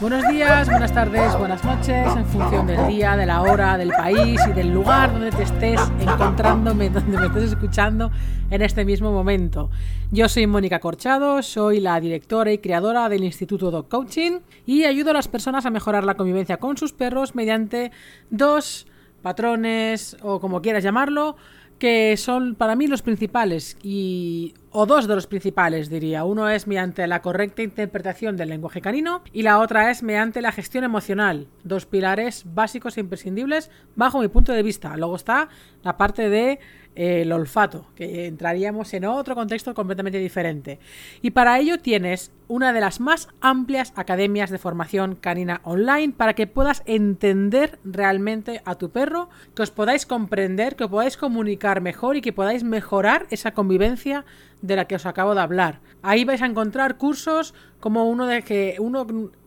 Buenos días, buenas tardes, buenas noches, en función del día, de la hora, del país y del lugar donde te estés encontrándome, donde me estés escuchando en este mismo momento. Yo soy Mónica Corchado, soy la directora y creadora del Instituto Dog Coaching y ayudo a las personas a mejorar la convivencia con sus perros mediante dos patrones o como quieras llamarlo, que son para mí los principales y o dos de los principales diría. Uno es mediante la correcta interpretación del lenguaje canino y la otra es mediante la gestión emocional. Dos pilares básicos e imprescindibles bajo mi punto de vista. Luego está la parte de el olfato, que entraríamos en otro contexto completamente diferente. Y para ello tienes una de las más amplias academias de formación canina online para que puedas entender realmente a tu perro, que os podáis comprender, que os podáis comunicar mejor y que podáis mejorar esa convivencia de la que os acabo de hablar. Ahí vais a encontrar cursos como uno de que uno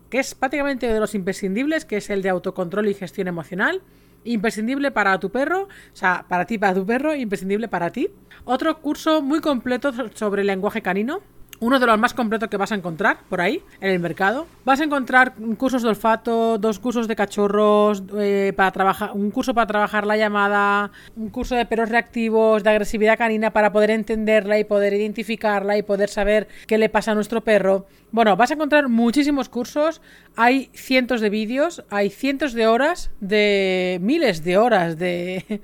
que es prácticamente de los imprescindibles, que es el de autocontrol y gestión emocional imprescindible para tu perro, o sea, para ti, para tu perro, imprescindible para ti. Otro curso muy completo sobre el lenguaje canino, uno de los más completos que vas a encontrar por ahí, en el mercado. Vas a encontrar cursos de olfato, dos cursos de cachorros, eh, para trabajar, un curso para trabajar la llamada, un curso de perros reactivos, de agresividad canina para poder entenderla y poder identificarla y poder saber qué le pasa a nuestro perro. Bueno, vas a encontrar muchísimos cursos, hay cientos de vídeos, hay cientos de horas, de miles de horas de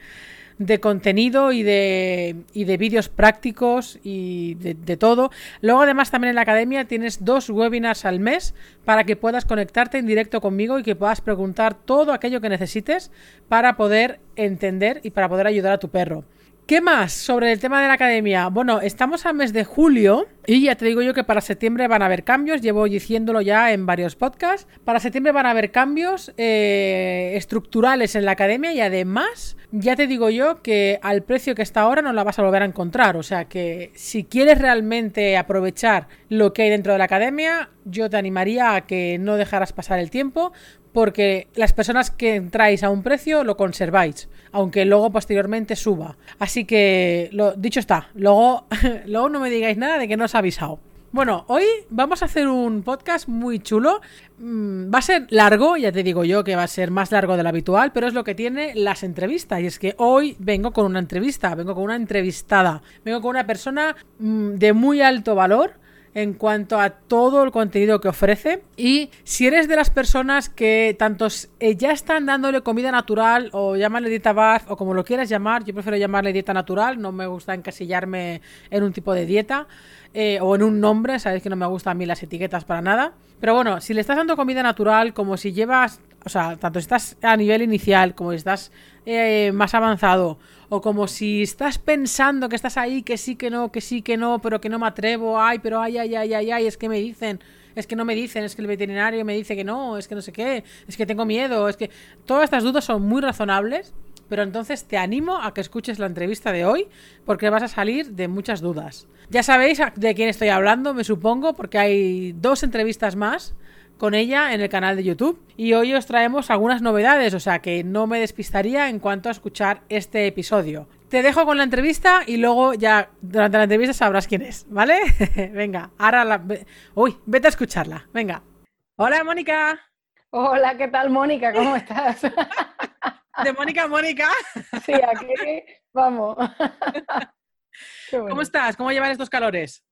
de contenido y de, y de vídeos prácticos y de, de, todo. Luego además también en la academia tienes dos webinars al mes para que puedas conectarte en directo conmigo y que puedas preguntar todo aquello que necesites para poder entender y para poder ayudar a tu perro. ¿Qué más sobre el tema de la academia? Bueno, estamos al mes de julio y ya te digo yo que para septiembre van a haber cambios, llevo diciéndolo ya en varios podcasts. Para septiembre van a haber cambios eh, estructurales en la academia y además ya te digo yo que al precio que está ahora no la vas a volver a encontrar. O sea que si quieres realmente aprovechar lo que hay dentro de la academia, yo te animaría a que no dejaras pasar el tiempo porque las personas que entráis a un precio lo conserváis, aunque luego posteriormente suba. Así que, lo, dicho está, luego, luego no me digáis nada de que no os ha avisado. Bueno, hoy vamos a hacer un podcast muy chulo. Mm, va a ser largo, ya te digo yo que va a ser más largo de lo habitual, pero es lo que tiene las entrevistas. Y es que hoy vengo con una entrevista, vengo con una entrevistada, vengo con una persona mm, de muy alto valor en cuanto a todo el contenido que ofrece. Y si eres de las personas que tantos eh, ya están dándole comida natural o llámale dieta bath o como lo quieras llamar, yo prefiero llamarle dieta natural, no me gusta encasillarme en un tipo de dieta. Eh, o en un nombre, sabéis que no me gustan a mí las etiquetas para nada. Pero bueno, si le estás dando comida natural, como si llevas, o sea, tanto si estás a nivel inicial como si estás eh, más avanzado, o como si estás pensando que estás ahí, que sí, que no, que sí, que no, pero que no me atrevo, ay, pero ay, ay, ay, ay, ay, es que me dicen, es que no me dicen, es que el veterinario me dice que no, es que no sé qué, es que tengo miedo, es que todas estas dudas son muy razonables, pero entonces te animo a que escuches la entrevista de hoy porque vas a salir de muchas dudas. Ya sabéis de quién estoy hablando, me supongo, porque hay dos entrevistas más con ella en el canal de YouTube. Y hoy os traemos algunas novedades, o sea que no me despistaría en cuanto a escuchar este episodio. Te dejo con la entrevista y luego ya durante la entrevista sabrás quién es, ¿vale? Venga, ahora la... Uy, vete a escucharla. Venga. Hola, Mónica. Hola, ¿qué tal, Mónica? ¿Cómo estás? De Mónica Mónica. Sí, aquí vamos. Bueno. ¿Cómo estás? ¿Cómo llevan estos calores?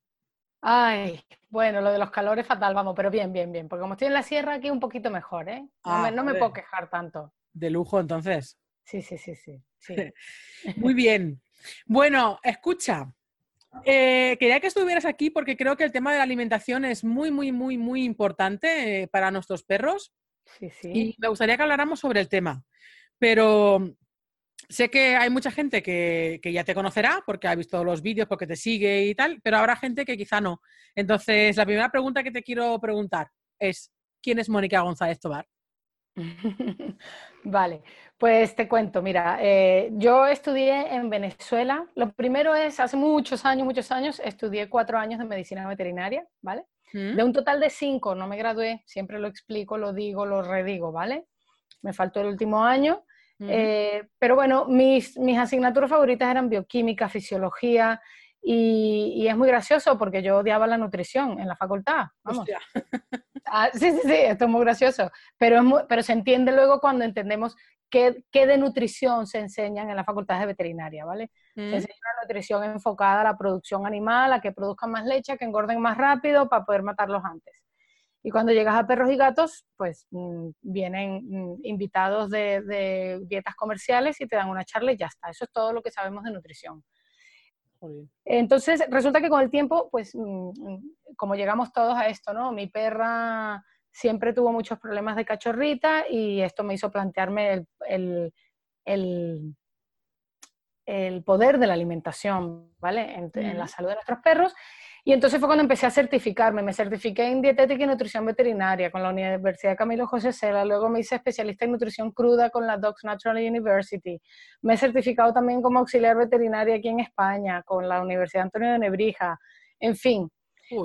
Ay, bueno, lo de los calores fatal, vamos, pero bien, bien, bien. Porque como estoy en la sierra aquí un poquito mejor, ¿eh? No, ah, me, no me, puedo quejar tanto. De lujo, entonces. Sí, sí, sí, sí. sí. Muy bien. Bueno, escucha. Eh, quería que estuvieras aquí porque creo que el tema de la alimentación es muy, muy, muy, muy importante eh, para nuestros perros. Sí, sí. Y me gustaría que habláramos sobre el tema. Pero sé que hay mucha gente que, que, ya te conocerá porque ha visto los vídeos, porque te sigue y tal, pero habrá gente que quizá no. Entonces, la primera pregunta que te quiero preguntar es, ¿quién es Mónica González Tobar? vale, pues te cuento, mira, eh, yo estudié en Venezuela. Lo primero es, hace muchos años, muchos años, estudié cuatro años de medicina veterinaria, ¿vale? ¿Mm? De un total de cinco, no me gradué, siempre lo explico, lo digo, lo redigo, ¿vale? Me faltó el último año eh, pero bueno, mis, mis asignaturas favoritas eran bioquímica, fisiología, y, y, es muy gracioso porque yo odiaba la nutrición en la facultad. Vamos. Ah, sí, sí, sí, esto es muy gracioso, pero, pero se entiende luego cuando entendemos qué, qué, de nutrición se enseñan en las facultades de veterinaria, ¿vale? Se mm. enseña una nutrición enfocada a la producción animal, a que produzcan más leche, a que engorden más rápido para poder matarlos antes. Y cuando llegas a perros y gatos, pues mm, vienen mm, invitados de, de, dietas comerciales y te dan una charla y ya está. Eso es todo lo que sabemos de nutrición. Entonces, resulta que con el tiempo, pues como llegamos todos a esto, ¿no? Mi perra siempre tuvo muchos problemas de cachorrita y esto me hizo plantearme el, el, el, poder de la alimentación, ¿vale? En, la salud de nuestros perros. Y entonces fue cuando empecé a certificarme. Me certifiqué en dietética y nutrición veterinaria con la Universidad Camilo José Cela. Luego me hice especialista en nutrición cruda con la Docs Natural University. Me he certificado también como auxiliar veterinaria aquí en España con la Universidad Antonio de Nebrija. En fin.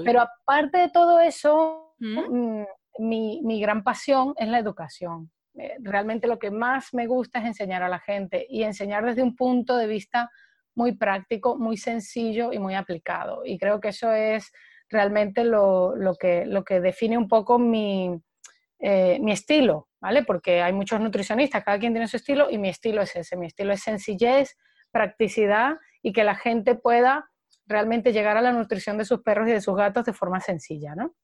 Pero aparte de todo eso, mm, mi, mi gran pasión es la educación. Eh, realmente lo que más me gusta es enseñar a la gente y enseñar desde un punto de vista muy práctico, muy sencillo y muy aplicado. Y creo que eso es realmente lo, que, lo que define un poco mi, eh, mi estilo, ¿vale? Porque hay muchos nutricionistas, cada quien tiene su estilo y mi estilo es ese. Mi estilo es sencillez, practicidad y que la gente pueda realmente llegar a la nutrición de sus perros y de sus gatos de forma sencilla, ¿no?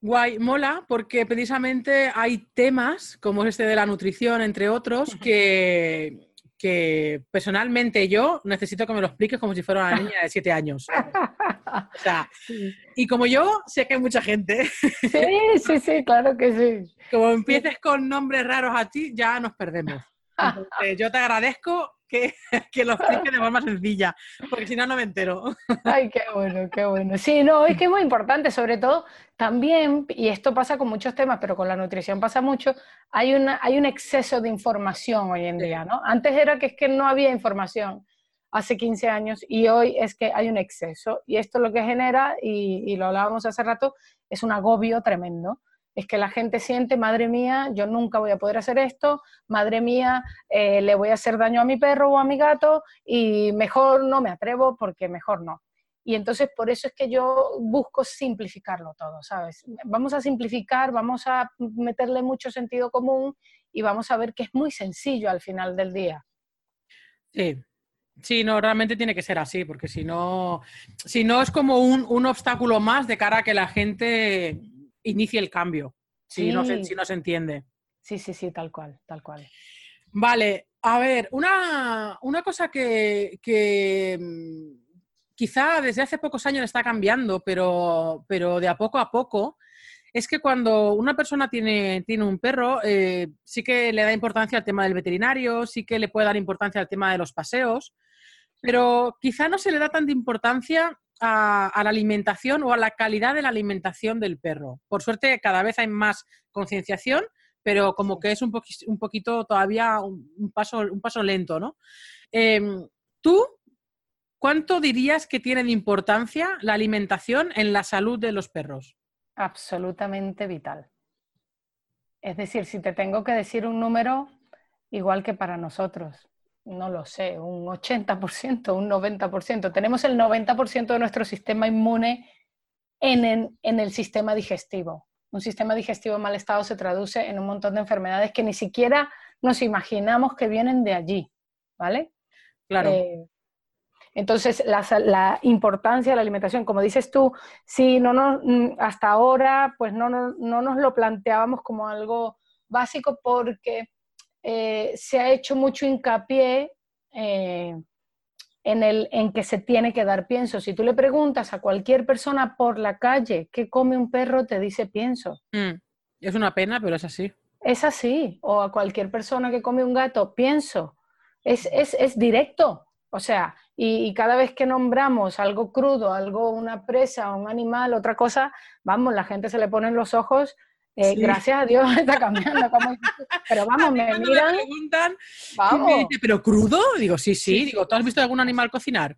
Guay, mola, porque precisamente hay temas, como este de la nutrición, entre otros, que, que personalmente yo necesito que me lo expliques como si fuera una niña de siete años. O sea, y como yo, sé que hay mucha gente. Sí, sí, sí, claro que sí. Como empieces con nombres raros a ti, ya nos perdemos. yo te agradezco que, que lo explique de forma sencilla, porque si no, no me entero. Ay, qué bueno, qué bueno. Sí, no, es que es muy importante, sobre todo también, y esto pasa con muchos temas, pero con la nutrición pasa mucho, hay, una, hay un exceso de información hoy en día, ¿no? Antes era que es que no había información hace 15 años y hoy es que hay un exceso y esto lo que genera, y, y lo hablábamos hace rato, es un agobio tremendo es que la gente siente, madre mía, yo nunca voy a poder hacer esto, madre mía, eh, le voy a hacer daño a mi perro o a mi gato y mejor no me atrevo porque mejor no. Y entonces por eso es que yo busco simplificarlo todo, ¿sabes? Vamos a simplificar, vamos a meterle mucho sentido común y vamos a ver que es muy sencillo al final del día. Sí, Sí, no, realmente tiene que ser así, porque si no, si no es como un, un obstáculo más de cara a que la gente inicie el cambio, si, no se, si no se entiende. Sí, sí, sí, tal cual, tal cual. Vale, a ver, una, cosa que, mm, quizá desde hace pocos años está cambiando, pero, pero de a poco a poco, es que cuando una persona tiene, tiene un perro, eh, sí que le da importancia al tema del veterinario, sí que le puede dar importancia al tema de los paseos, pero quizá no se le da tanta importancia a, la alimentación o a la calidad de la alimentación del perro. Por suerte, cada vez hay más concienciación, pero como que es un, un poquito todavía un, paso, un paso lento, ¿no? Em, ¿Tú cuánto dirías que tiene de importancia la alimentación en la salud de los perros? Absolutamente vital. Es decir, si te tengo que decir un número, igual que para nosotros, no lo sé, un 80%, un 90%. Tenemos el 90% de nuestro sistema inmune en, el sistema digestivo. Un sistema digestivo en mal estado se traduce en un montón de enfermedades que ni siquiera nos imaginamos que vienen de allí, ¿vale? Claro. Eh, entonces, la, importancia de la alimentación, como dices tú, si no nos, mm, hasta ahora, pues no, no, no nos lo planteábamos como algo básico porque eh, se ha hecho mucho hincapié eh, en, el, en que se tiene que dar pienso. Si tú le preguntas a cualquier persona por la calle qué come un perro, te dice pienso. Mm, es una pena, pero es así. Es así. O a cualquier persona que come un gato, pienso. Es, directo. O sea, y, y, cada vez que nombramos algo crudo, algo, una presa, un animal, otra cosa, vamos, la gente se le ponen los ojos eh, gracias a Dios está cambiando. pero vamos, me miran. Me preguntan, vamos. ¿pero crudo? Digo, sí, sí, Digo, ¿tú has visto algún animal cocinar?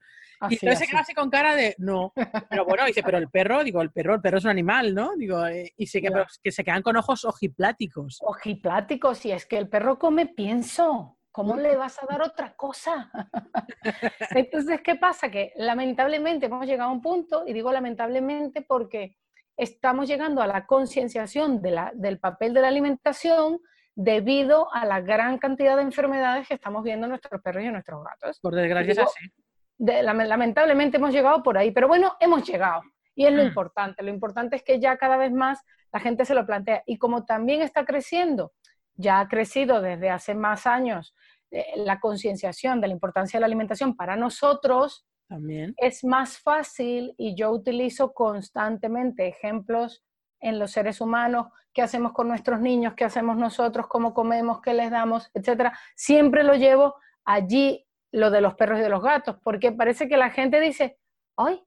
y entonces se queda así con cara de, no. Pero bueno, dice, pero el perro, digo, el perro, el perro es un animal, ¿no? Digo, eh, y se, que, que se quedan con ojos ojipláticos. Ojipláticos, y es que el perro come pienso. ¿Cómo le vas a dar otra cosa? Entonces, ¿qué pasa? Que lamentablemente hemos llegado a un punto, y digo lamentablemente porque estamos llegando a la concienciación de del papel de la alimentación debido a la gran cantidad de enfermedades que estamos viendo en nuestros perros y en nuestros gatos. Por desgracia así. lamentablemente hemos llegado por ahí, pero bueno, hemos llegado. Y es lo mm. importante. Lo importante es que ya cada vez más la gente se lo plantea. Y como también está creciendo, ya ha crecido desde hace más años eh, la concienciación de la importancia de la alimentación para nosotros, también. es más fácil y yo utilizo constantemente ejemplos en los seres humanos, qué hacemos con nuestros niños, qué hacemos nosotros, cómo comemos, qué les damos, etcétera. Siempre lo llevo allí lo de los perros y de los gatos, porque parece que la gente dice, "Ay,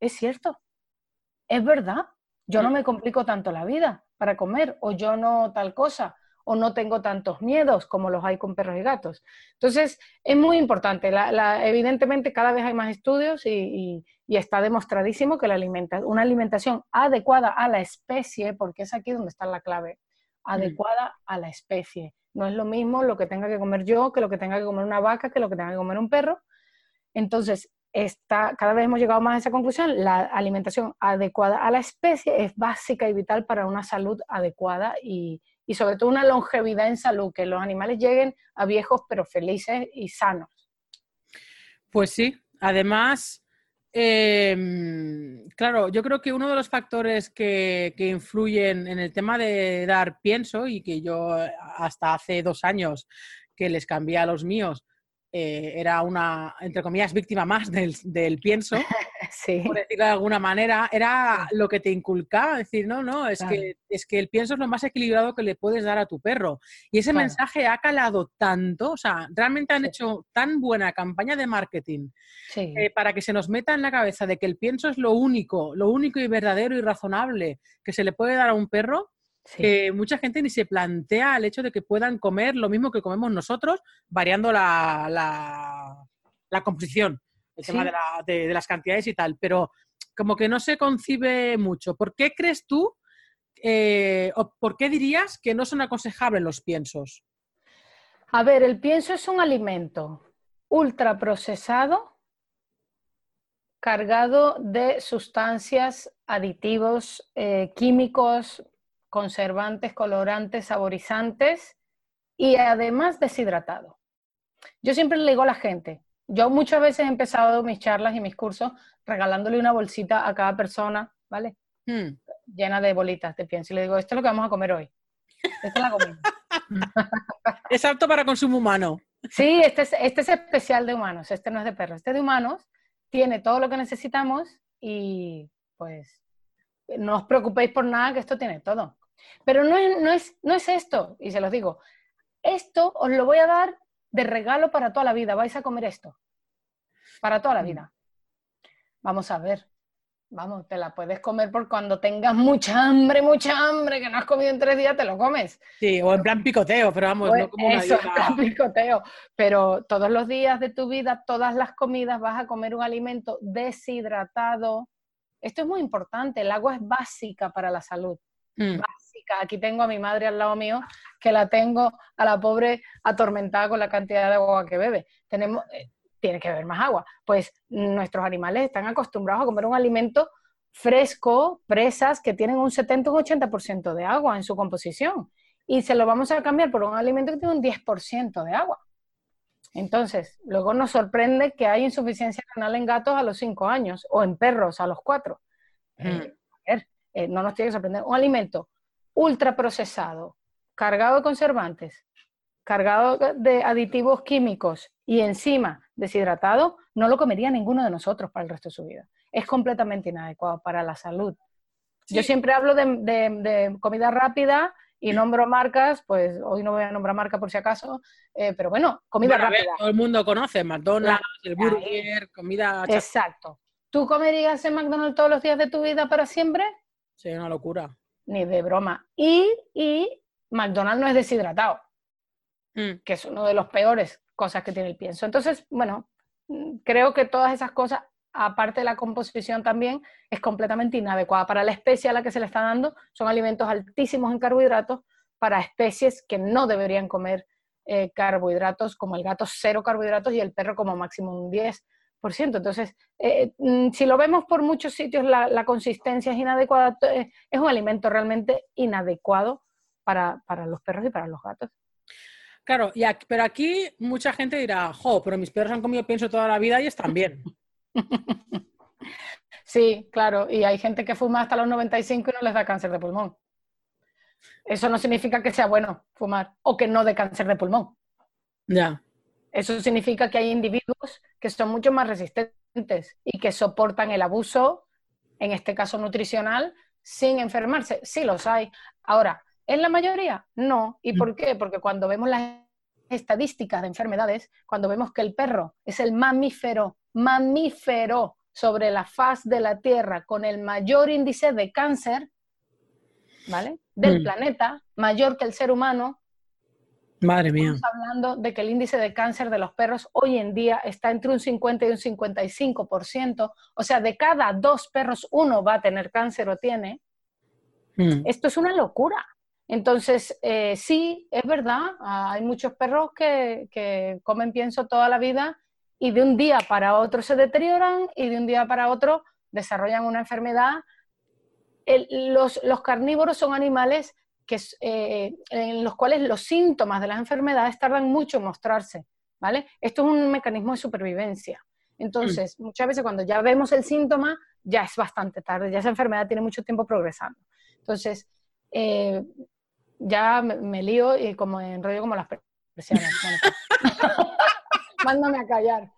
es cierto. Es verdad. Yo no mm. me complico tanto la vida para comer o yo no tal cosa." O no tengo tantos miedos como los hay con perros y gatos. Entonces, es muy importante. evidentemente, cada vez hay más estudios y, está demostradísimo que la una alimentación adecuada a la especie, porque es aquí donde está la clave, adecuada a la especie. No es lo mismo lo que tenga que comer yo que lo que tenga que comer una vaca, que lo que tenga que comer un perro. Entonces, está, cada vez hemos llegado más a esa conclusión, la alimentación adecuada a la especie es básica y vital para una salud adecuada y, y sobre todo una longevidad en salud, que los animales lleguen a viejos pero felices y sanos. Pues sí, además, em, claro, yo creo que uno de los factores que, que, influyen en el tema de dar pienso y que yo hasta hace dos años que les cambié a los míos, eh, era una, entre comillas, víctima más del, del pienso, por decirlo de alguna manera, era lo que te inculcaba, decir, no, no, es, que, es que el pienso es lo más equilibrado que le puedes dar a tu perro. Y ese mensaje ha calado tanto, o sea, realmente han hecho tan buena campaña de marketing eh, para que se nos meta en la cabeza de que el pienso es lo único, lo único y verdadero y razonable que se le puede dar a un perro, que mucha gente ni se plantea el hecho de que puedan comer lo mismo que comemos nosotros, variando la, la, composición, el tema de, las cantidades y tal, pero como que no se concibe mucho. ¿Por qué crees tú, eh, o por qué dirías que no son aconsejables los piensos? A ver, el pienso es un alimento ultraprocesado cargado de sustancias, aditivos, eh, químicos, conservantes, colorantes, saborizantes y además deshidratado. Yo siempre le digo a la gente, yo muchas veces he empezado mis charlas y mis cursos regalándole una bolsita a cada persona, ¿vale? Hmm. Llena de bolitas de pienso y le digo, esto es lo que vamos a comer hoy. Esta es la comida. es apto para consumo humano. Sí, este es, este es especial de humanos, este no es de perros, este de humanos tiene todo lo que necesitamos y pues no os preocupéis por nada, que esto tiene todo. Pero no es, no, es, no es esto, y se los digo, esto os lo voy a dar de regalo para toda la vida, vais a comer esto, para toda la mm. vida. Vamos a ver, vamos, te la puedes comer por cuando tengas mucha hambre, mucha hambre, que no has comido en tres días, te lo comes. Sí, o en plan picoteo, pero vamos, no como una Eso, en plan picoteo. Pero todos los días de tu vida, todas las comidas, vas a comer un alimento deshidratado, esto es muy importante, el agua es básica para la salud. Mm. Aquí tengo a mi madre al lado mío, que la tengo a la pobre atormentada con la cantidad de agua que bebe. Tenemos, eh, tiene que beber más agua. Pues nuestros animales están acostumbrados a comer un alimento fresco, presas que tienen un 70 o un 80% de agua en su composición. Y se lo vamos a cambiar por un alimento que tiene un 10% de agua. Entonces, luego nos sorprende que hay insuficiencia renal en gatos a los 5 años o en perros a los 4. Mm. Eh, eh, no nos tiene que sorprender. Un alimento ultraprocesado, cargado de conservantes, cargado de aditivos químicos y encima deshidratado, no lo comería ninguno de nosotros para el resto de su vida. Es completamente inadecuado para la salud. Yo siempre hablo de comida rápida y nombro marcas, pues hoy no voy a nombrar marca por si acaso, eh, pero bueno, comida rápida. todo el mundo conoce McDonald's, el burger, comida... Exacto. ¿Tú comerías en McDonald's todos los días de tu vida para siempre? Sí, una locura. Ni de broma. Y, y McDonald's no es deshidratado, mm. que es uno de los peores cosas que tiene el pienso. Entonces, bueno, creo que todas esas cosas aparte de la composición también, es completamente inadecuada. Para la especie a la que se le está dando, son alimentos altísimos en carbohidratos para especies que no deberían comer eh, carbohidratos, como el gato cero carbohidratos y el perro como máximo un 10. Entonces, eh, mm, si lo vemos por muchos sitios, la, consistencia es inadecuada, eh, es un alimento realmente inadecuado para, los perros y para los gatos. Claro, y pero aquí mucha gente dirá, jo, pero mis perros han comido pienso toda la vida y están bien. sí, claro, y hay gente que fuma hasta los 95 y no les da cáncer de pulmón. Eso no significa que sea bueno fumar o que no dé cáncer de pulmón. Ya. Eso significa que hay individuos que son mucho más resistentes y que soportan el abuso, en este caso nutricional, sin enfermarse. Sí los hay. Ahora, ¿en la mayoría? No. ¿Y por qué? Porque cuando vemos las estadísticas de enfermedades, cuando vemos que el perro es el mamífero, mamífero sobre la faz de la Tierra con el mayor índice de cáncer, ¿vale? Del mm. planeta, mayor que el ser humano, Madre mía. Estamos hablando de que el índice de cáncer de los perros hoy en día está entre un 50 y un 55%. O sea, de cada dos perros, uno va a tener cáncer o tiene. Hmm. Esto es una locura. Entonces, eh, sí, es verdad, hay muchos perros que, comen pienso toda la vida y de un día para otro se deterioran y de un día para otro desarrollan una enfermedad. los, los carnívoros son animales que, eh, en los cuales los síntomas de las enfermedades tardan mucho en mostrarse, ¿vale? Esto es un mecanismo de supervivencia. Entonces, mm. muchas veces cuando ya vemos el síntoma, ya es bastante tarde, ya esa enfermedad tiene mucho tiempo progresando. Entonces, eh, ya me, lío y como enrollo como las presiones. Mándame a callar.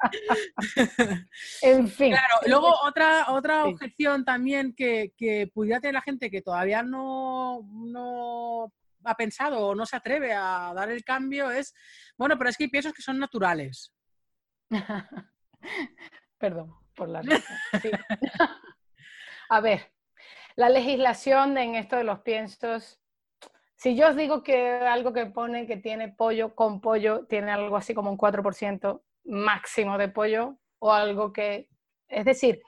en fin. Claro, luego otra, otra objeción también que, pudiera tener la gente que todavía no, no ha pensado o no se atreve a dar el cambio es, bueno, pero es que hay piensos que son naturales. Perdón por la A ver, la legislación en esto de los piensos, si yo os digo que algo que pone que tiene pollo con pollo tiene algo así como un 4%, máximo de pollo o algo que, es decir,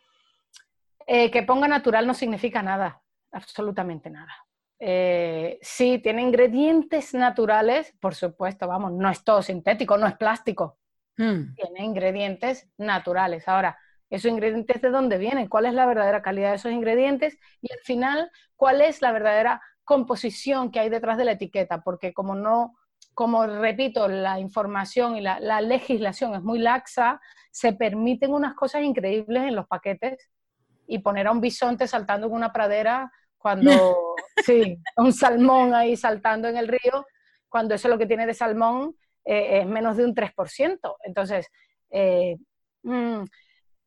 eh, que ponga natural no significa nada, absolutamente nada. Eh, sí, tiene ingredientes naturales, por supuesto, vamos, no es todo sintético, no es plástico. Hmm. Tiene ingredientes naturales. Ahora, ¿esos ingredientes de dónde vienen? ¿Cuál es la verdadera calidad de esos ingredientes? Y al final, ¿cuál es la verdadera composición que hay detrás de la etiqueta? Porque como no como repito, la información y la, legislación es muy laxa, se permiten unas cosas increíbles en los paquetes y poner a un bisonte saltando en una pradera cuando, sí, un salmón ahí saltando en el río, cuando eso lo que tiene de salmón eh, es menos de un 3%. Entonces, eh, mm,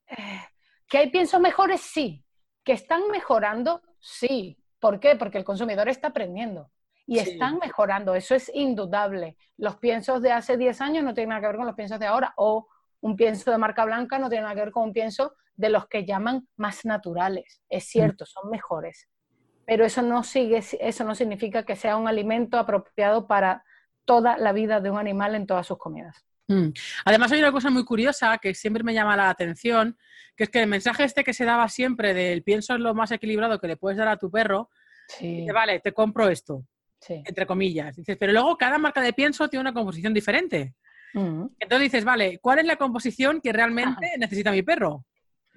eh, ¿que hay piensos mejores? Sí. ¿Que están mejorando? Sí. ¿Por qué? Porque el consumidor está aprendiendo y están mejorando, eso es indudable. Los piensos de hace 10 años no tienen nada que ver con los piensos de ahora, o un pienso de marca blanca no tiene nada que ver con un pienso de los que llaman más naturales. Es mm. cierto, son mejores, pero eso no, sigue, eso no significa que sea un alimento apropiado para toda la vida de un animal en todas sus comidas. Mm. Además hay una cosa muy curiosa que siempre me llama la atención, que es que el mensaje este que se daba siempre del pienso es lo más equilibrado que le puedes dar a tu perro, dice, vale, te compro esto entre comillas. Dices, pero luego cada marca de pienso tiene una composición diferente. Mm. Entonces dices, vale, ¿cuál es la composición que realmente necesita mi perro?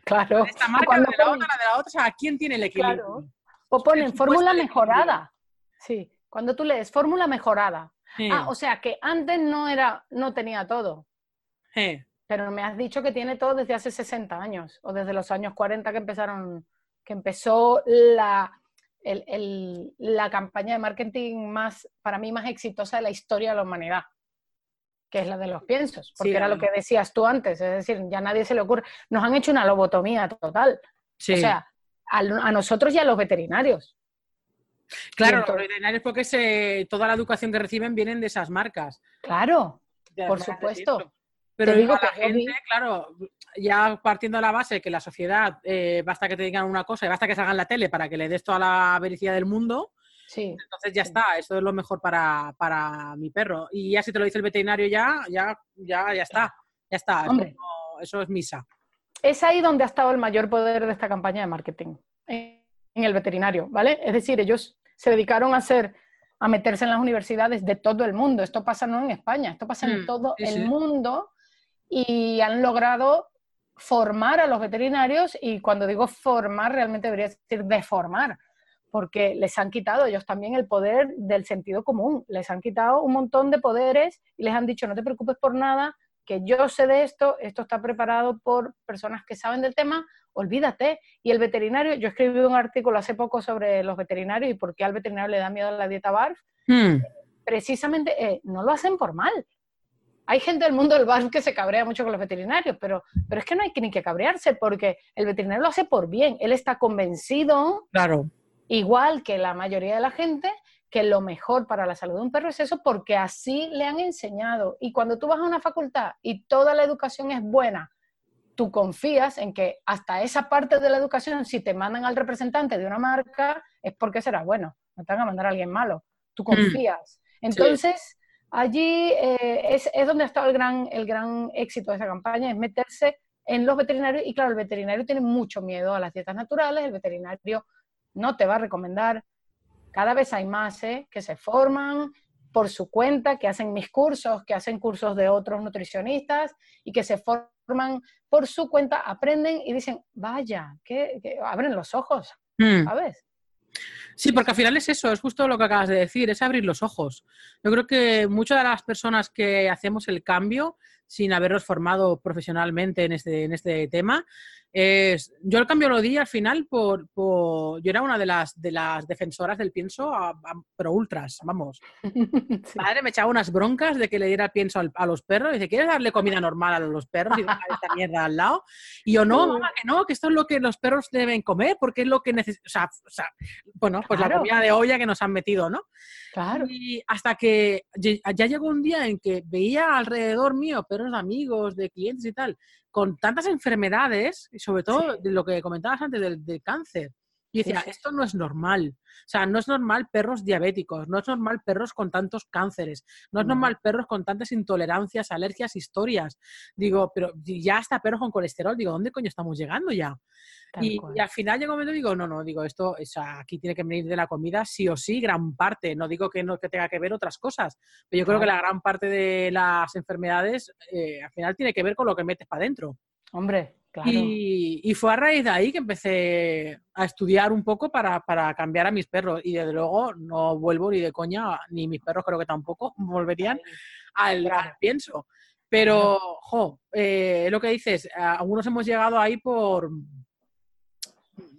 Claro. esta marca, de la otra, la de la otra, o sea, quién tiene el equilibrio? O ponen fórmula mejorada. Sí, cuando tú lees fórmula mejorada. Ah, o sea, que antes no era, no tenía todo. Pero me has dicho que tiene todo desde hace 60 años o desde los años 40 que empezaron, que empezó la, la campaña de marketing más, para mí, más exitosa de la historia de la humanidad, que es la de los piensos, porque era lo que decías tú antes, es decir, ya nadie se le ocurre, nos han hecho una lobotomía total, o sea, a, nosotros y a los veterinarios. Claro, los veterinarios porque toda la educación que reciben vienen de esas marcas. Claro, por supuesto. Pero digo la gente, claro, ya partiendo de la base que la sociedad eh, basta que te digan una cosa y basta que salga en la tele para que le des toda la vericidad del mundo, sí, entonces ya está, eso es lo mejor para, mi perro. Y ya si te lo dice el veterinario ya, ya, ya, ya está, ya está, eso es misa. Es ahí donde ha estado el mayor poder de esta campaña de marketing, en el veterinario, ¿vale? Es decir, ellos se dedicaron a hacer a meterse en las universidades de todo el mundo. Esto pasa no en España, esto pasa en mm, todo el mundo y han logrado formar a los veterinarios y cuando digo formar realmente debería decir deformar, porque les han quitado ellos también el poder del sentido común, les han quitado un montón de poderes y les han dicho no te preocupes por nada, que yo sé de esto, esto está preparado por personas que saben del tema, olvídate. Y el veterinario, yo escribí un artículo hace poco sobre los veterinarios y por qué al veterinario le da miedo la dieta BARF. Hmm. Precisamente eh, no lo hacen por mal. Hay gente del mundo del BARF que se cabrea mucho con los veterinarios, pero, pero es que no hay ni que cabrearse porque el veterinario lo hace por bien. Él está convencido, claro. igual que la mayoría de la gente, que lo mejor para la salud de un perro es eso porque así le han enseñado. Y cuando tú vas a una facultad y toda la educación es buena, tú confías en que hasta esa parte de la educación, si te mandan al representante de una marca, es porque será bueno, no te van a mandar a alguien malo. Tú mm. confías. Entonces, allí eh, es, es, donde ha estado el gran, el gran éxito de esa campaña, es meterse en los veterinarios. Y claro, el veterinario tiene mucho miedo a las dietas naturales, el veterinario no te va a recomendar cada vez hay más ¿eh? que se forman por su cuenta, que hacen mis cursos, que hacen cursos de otros nutricionistas y que se forman por su cuenta, aprenden y dicen, vaya, que, abren los ojos, mm. ¿sabes? Sí, porque al final es eso, es justo lo que acabas de decir, es abrir los ojos. Yo creo que muchas de las personas que hacemos el cambio sin habernos formado profesionalmente en este, en este tema, es, yo el cambio lo di al final por, por, Yo era una de las, de las defensoras del pienso, pero ultras, vamos. Madre me echaba unas broncas de que le diera pienso a los perros. Dice, ¿quieres darle comida normal a los perros y dejar esta mierda al lado? Y yo, no, mamá, que no, que esto es lo que los perros deben comer, porque es lo que necesitan. O sea, bueno, pues la comida de olla que nos han metido, ¿no? Claro. Y hasta que ya llegó un día en que veía alrededor mío perros de amigos, de clientes y tal, con tantas enfermedades, y sobre todo de lo que comentabas antes del, cáncer. Y decía, esto no es normal. O sea, no es normal perros diabéticos, no es normal perros con tantos cánceres, no es normal perros con tantas intolerancias, alergias, historias. Digo, pero ya hasta perros con colesterol, digo, ¿dónde coño estamos llegando ya? Y, al final llega un momento y digo, no, no, digo, esto, aquí tiene que venir de la comida sí o sí, gran parte. No digo que no que tenga que ver otras cosas, pero yo creo que la gran parte de las enfermedades eh, al final tiene que ver con lo que metes para adentro. Hombre, y, fue a raíz de ahí que empecé a estudiar un poco para, cambiar a mis perros. Y desde luego no vuelvo ni de coña, ni mis perros creo que tampoco volverían al, pienso. Pero, jo, eh, lo que dices, algunos hemos llegado ahí por,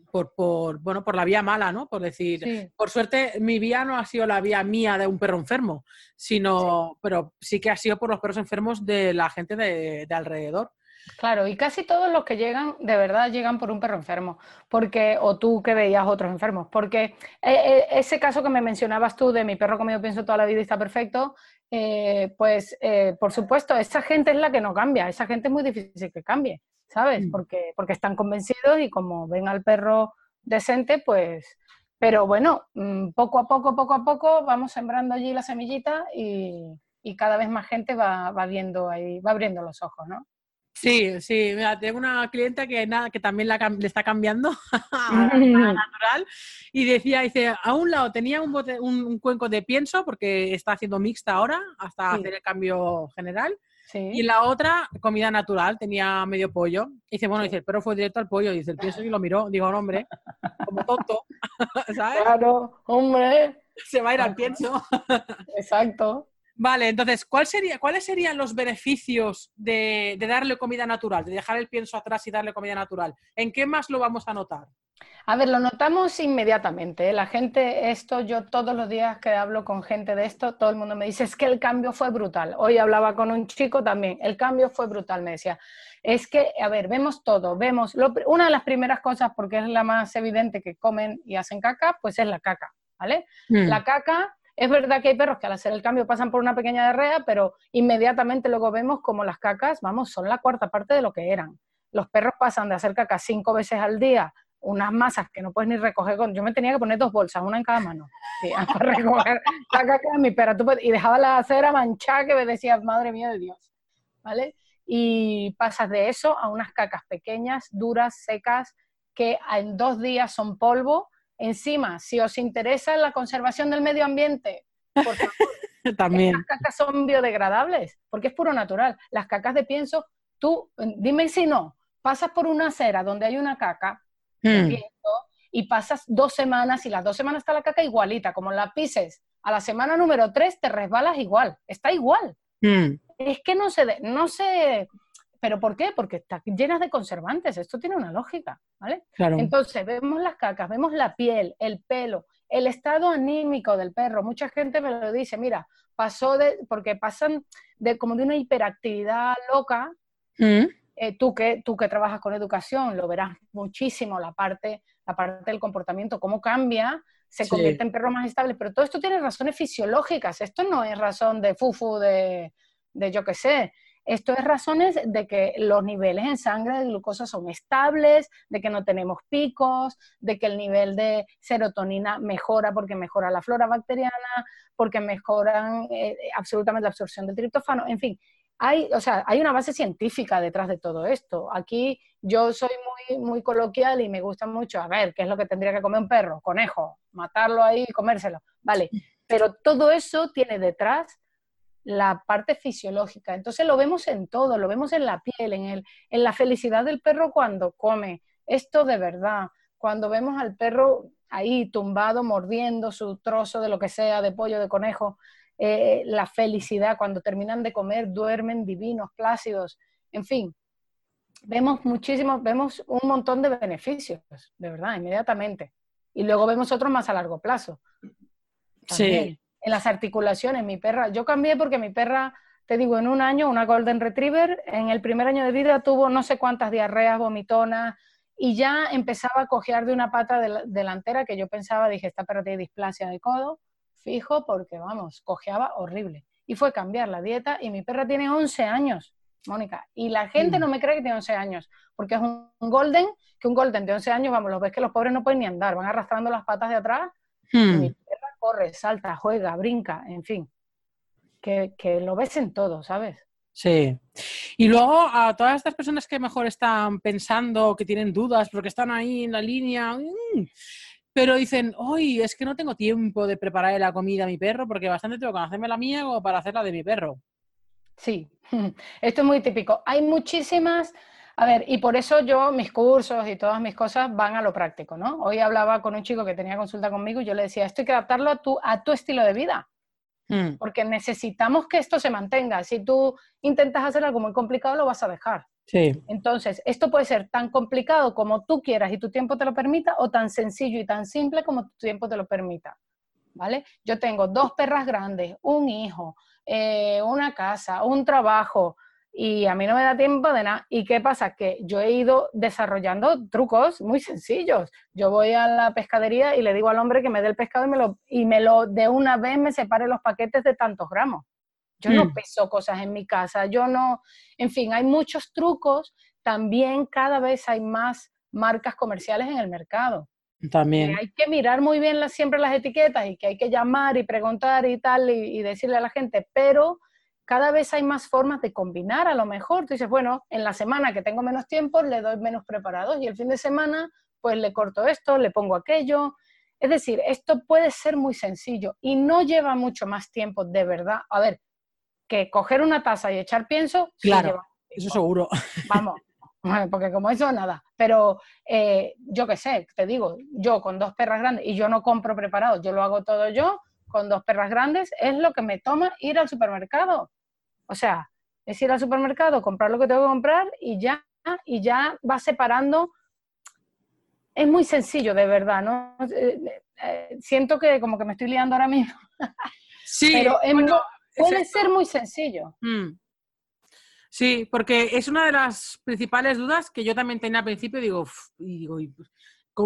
por, bueno, por la vía mala, ¿no? Por decir, por suerte mi vía no ha sido la vía mía de un perro enfermo, sino, pero sí que ha sido por los perros enfermos de la gente de alrededor. Claro, y casi todos los que llegan, de verdad, llegan por un perro enfermo, porque, o tú que veías otros enfermos, porque eh, eh, ese caso que me mencionabas tú de mi perro comido pienso toda la vida y está perfecto, eh, pues por supuesto, esa gente es la que no cambia, esa gente es muy difícil que cambie, ¿sabes? Mm. Porque, porque están convencidos y como ven al perro decente, pues, pero bueno, mm, poco a poco, poco a poco vamos sembrando allí la semillita y, cada vez más gente va, va viendo ahí, va abriendo los ojos, ¿no? Sí, sí, mira, tengo una clienta que nada, que también le está cambiando a, natural y decía, dice, a un lado tenía un, un, cuenco de pienso porque está haciendo mixta ahora hasta hacer el cambio general y la otra comida natural, tenía medio pollo. Y dice, bueno, dice, pero fue directo al pollo, dice, el pienso y lo miró, digo, no, hombre, como tonto, ¿sabes? Claro, hombre. Se va a ir al pienso. Exacto. Vale, entonces, ¿cuál sería, ¿cuáles serían los beneficios de, darle comida natural, de dejar el pienso atrás y darle comida natural? ¿En qué más lo vamos a notar? A ver, lo notamos inmediatamente. ¿eh? La gente, esto, yo todos los días que hablo con gente de esto, todo el mundo me dice, es que el cambio fue brutal. Hoy hablaba con un chico también, el cambio fue brutal, me decía. Es que, a ver, vemos todo, vemos, una de las primeras cosas, porque es la más evidente que comen y hacen caca, pues es la caca, ¿vale? Mm. La caca es verdad que hay perros que al hacer el cambio pasan por una pequeña diarrea, pero inmediatamente luego vemos como las cacas, vamos, son la cuarta parte de lo que eran. Los perros pasan de hacer caca cinco veces al día, unas masas que no puedes ni recoger con... Yo me tenía que poner dos bolsas, una en cada mano, para recoger la caca de mi perra. y dejaba la acera manchada que me decía, madre mía de Dios, ¿vale? Y pasas de eso a unas cacas pequeñas, duras, secas, que en dos días son polvo, Encima, si os interesa la conservación del medio ambiente, por favor, También. Las cacas son biodegradables, porque es puro natural. Las cacas de pienso tú, dime si no, pasas por una acera donde hay una caca, mm. y pasas dos semanas y las dos semanas está la caca igualita, como la pises a la semana número tres te resbalas igual, está igual. Mm. Es que no se, no se, ¿pero por qué? Porque está llenas de conservantes, esto tiene una lógica, ¿vale? Entonces, vemos las cacas, vemos la piel, el pelo, el estado anímico del perro. Mucha gente me lo dice, mira, pasó de, porque pasan de como de una hiperactividad loca, mm. eh, tú, que, tú que trabajas con educación, lo verás muchísimo, la parte, la parte del comportamiento, cómo cambia se convierte en perro más estable, pero todo esto tiene razones fisiológicas, esto no es razón de fufu, de, de yo qué sé, esto es razones de que los niveles en sangre de glucosa son estables, de que no tenemos picos, de que el nivel de serotonina mejora porque mejora la flora bacteriana, porque mejoran eh, absolutamente la absorción del triptófano, en fin, hay, o sea, hay una base científica detrás de todo esto. Aquí yo soy muy, muy coloquial y me gusta mucho, a ver, ¿qué es lo que tendría que comer un perro? Conejo, matarlo ahí y comérselo. Vale, pero todo eso tiene detrás la parte fisiológica. Entonces lo vemos en todo, lo vemos en la piel, en, el, en la felicidad del perro cuando come. Esto de verdad, cuando vemos al perro ahí tumbado, mordiendo su trozo de lo que sea, de pollo, de conejo, eh, la felicidad, cuando terminan de comer, duermen divinos, plácidos, en fin, vemos muchísimos, vemos un montón de beneficios, de verdad, inmediatamente. Y luego vemos otros más a largo plazo. Sí. En las articulaciones, mi perra, yo cambié porque mi perra, te digo, en un año, una Golden Retriever, en el primer año de vida tuvo no sé cuántas diarreas, vomitonas, y ya empezaba a cojear de una pata delantera que yo pensaba, dije, esta perra tiene displasia de codo, fijo porque, vamos, cojeaba horrible. Y fue cambiar la dieta y mi perra tiene 11 años, Mónica. Y la gente mm. no me cree que tiene 11 años, porque es un golden, que un golden de 11 años, vamos, lo ves que los pobres no pueden ni andar, van arrastrando las patas de atrás. Y hmm. mi corre, salta, juega, brinca, en fin. Que, que lo ves en todo, ¿sabes? Sí. Y luego a todas estas personas que mejor están pensando, que tienen dudas, porque están ahí en la línea, mm, pero dicen, hoy es que no tengo tiempo de preparar la comida a mi perro porque bastante tengo que hacerme la mía como para hacer la de mi perro. Sí, esto es muy típico. Hay muchísimas, a ver, y por eso yo mis cursos y todas mis cosas van a lo práctico, ¿no? Hoy hablaba con un chico que tenía consulta conmigo y yo le decía, esto hay que adaptarlo a tu, a tu estilo de vida. Mm. Porque necesitamos que esto se mantenga. Si tú intentas hacer algo muy complicado, lo vas a dejar. Entonces, esto puede ser tan complicado como tú quieras y tu tiempo te lo permita o tan sencillo y tan simple como tu tiempo te lo permita. ¿Vale? Yo tengo dos perras grandes, un hijo, eh, una casa, un trabajo y a mí no me da tiempo de nada. ¿Y qué pasa? Que yo he ido desarrollando trucos muy sencillos. Yo voy a la pescadería y le digo al hombre que me dé el pescado y me lo, y me lo de una vez me separe los paquetes de tantos gramos. Yo no mm. peso cosas en mi casa, yo no, en fin, hay muchos trucos. También cada vez hay más marcas comerciales en el mercado. También. hay que mirar muy bien las, siempre las etiquetas y que hay que llamar y preguntar y tal y, decirle a la gente, pero cada vez hay más formas de combinar. A lo mejor tú dices, bueno, en la semana que tengo menos tiempo le doy menos preparados y el fin de semana pues le corto esto, le pongo aquello. Es decir, esto puede ser muy sencillo y no lleva mucho más tiempo de verdad. A ver, que coger una taza y echar pienso. Claro, eso seguro. Vamos, porque como eso nada. Pero eh, yo qué sé, te digo, yo con dos perras grandes y yo no compro preparado, yo lo hago todo yo con dos perras grandes, es lo que me toma ir al supermercado. O sea, es ir al supermercado, comprar lo que tengo que comprar y ya, y ya va separando. Es muy sencillo, de verdad, ¿no? Eh, eh, siento que como que me estoy liando ahora mismo. Sí, pero es Puede ser muy sencillo. Mm. Sí, porque es una de las principales dudas que yo también tenía al principio. Digo, y digo,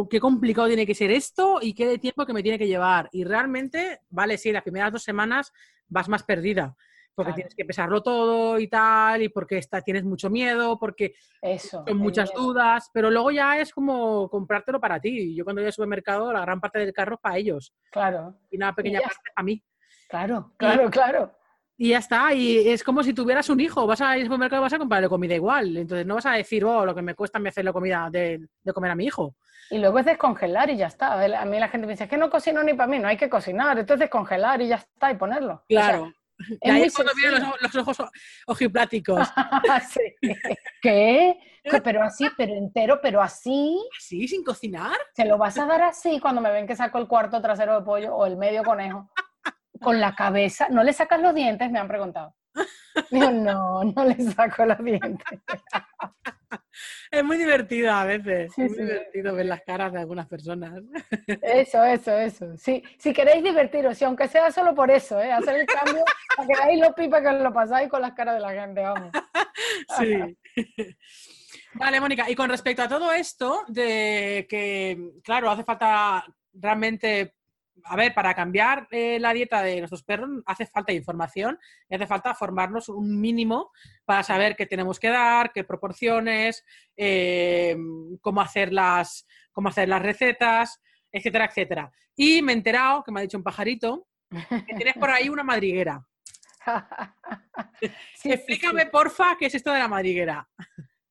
qué complicado tiene que ser esto y qué de tiempo que me tiene que llevar. Y realmente, vale, sí, las primeras dos semanas vas más perdida, porque tienes que pesarlo todo y tal, y porque está, tienes mucho miedo, porque Eso, son muchas dudas, pero luego ya es como comprártelo para ti. Yo cuando voy al supermercado, la gran parte del carro es para ellos. Claro. Y una pequeña parte para mí. Claro, claro, claro. Y ya está, y es como si tuvieras un hijo, vas a ir al supermercado y vas a comprarle comida igual, entonces no vas a decir, oh, lo que me cuesta me hacerle comida de, comer a mi hijo. Y luego es descongelar y ya está. A mí la gente me dice, es que no cocino ni para mí, no hay que cocinar, entonces descongelar y ya está, y ponerlo. Claro. Y ahí es cuando vienen los, ojos ojipláticos. ¿Qué? Pero así, pero entero, pero así. ¿Así, sin cocinar? ¿Se lo vas a dar así cuando me ven que saco el cuarto trasero de pollo o el medio conejo? Con la cabeza. ¿No le sacas los dientes? Me han preguntado. Digo, no, no le saco los dientes. Es muy divertido a veces. es muy divertido ver las caras de algunas personas. Eso, eso, eso. Sí, si queréis divertiros, y aunque sea solo por eso, ¿eh? hacer el cambio, para que veáis los pipas que lo pasáis con las caras de la gente, vamos. Sí. Vale, Mónica, y con respecto a todo esto, de que, claro, hace falta realmente a ver, para cambiar eh, la dieta de nuestros perros hace falta información y hace falta formarnos un mínimo para saber qué tenemos que dar, qué proporciones, eh, cómo, hacer las, cómo hacer las recetas, etcétera, etcétera. Y me he enterado, que me ha dicho un pajarito, que tienes por ahí una madriguera. Explícame, porfa, qué es esto de la madriguera.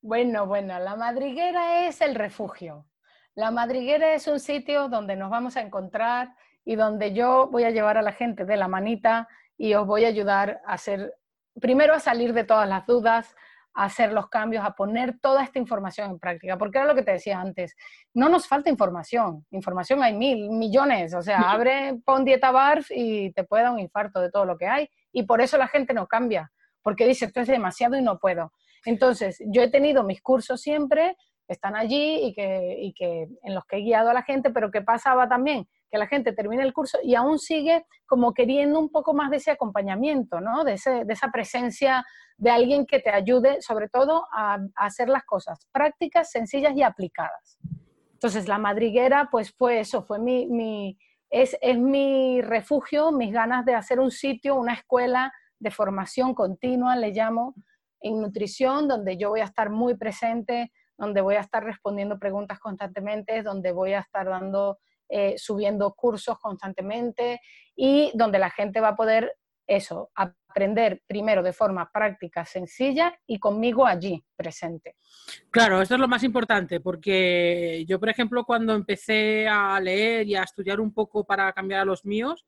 Bueno, bueno, la madriguera es el refugio. La madriguera es un sitio donde nos vamos a encontrar y donde yo voy a llevar a la gente de la manita y os voy a ayudar a hacer, primero a salir de todas las dudas, a hacer los cambios, a poner toda esta información en práctica, porque era lo que te decía antes, no nos falta información, información hay mil, millones, o sea, abre, pon dieta BARF y te puede dar un infarto de todo lo que hay, y por eso la gente no cambia, porque dice, esto es demasiado y no puedo. Entonces, yo he tenido mis cursos siempre, están allí y que, y que en los que he guiado a la gente, pero ¿qué pasaba también? que la gente termine el curso y aún sigue como queriendo un poco más de ese acompañamiento, ¿no? de, esa presencia de alguien que te ayude sobre todo a, hacer las cosas prácticas, sencillas y aplicadas. Entonces la madriguera pues fue eso, fue mi, es, es mi refugio, mis ganas de hacer un sitio, una escuela de formación continua, le llamo, en nutrición, donde yo voy a estar muy presente, donde voy a estar respondiendo preguntas constantemente, donde voy a estar eh, subiendo cursos constantemente y donde la gente va a poder eso, aprender primero de forma práctica, sencilla y conmigo allí presente. Claro, esto es lo más importante, porque yo, por ejemplo, cuando empecé a leer y a estudiar un poco para cambiar a los míos,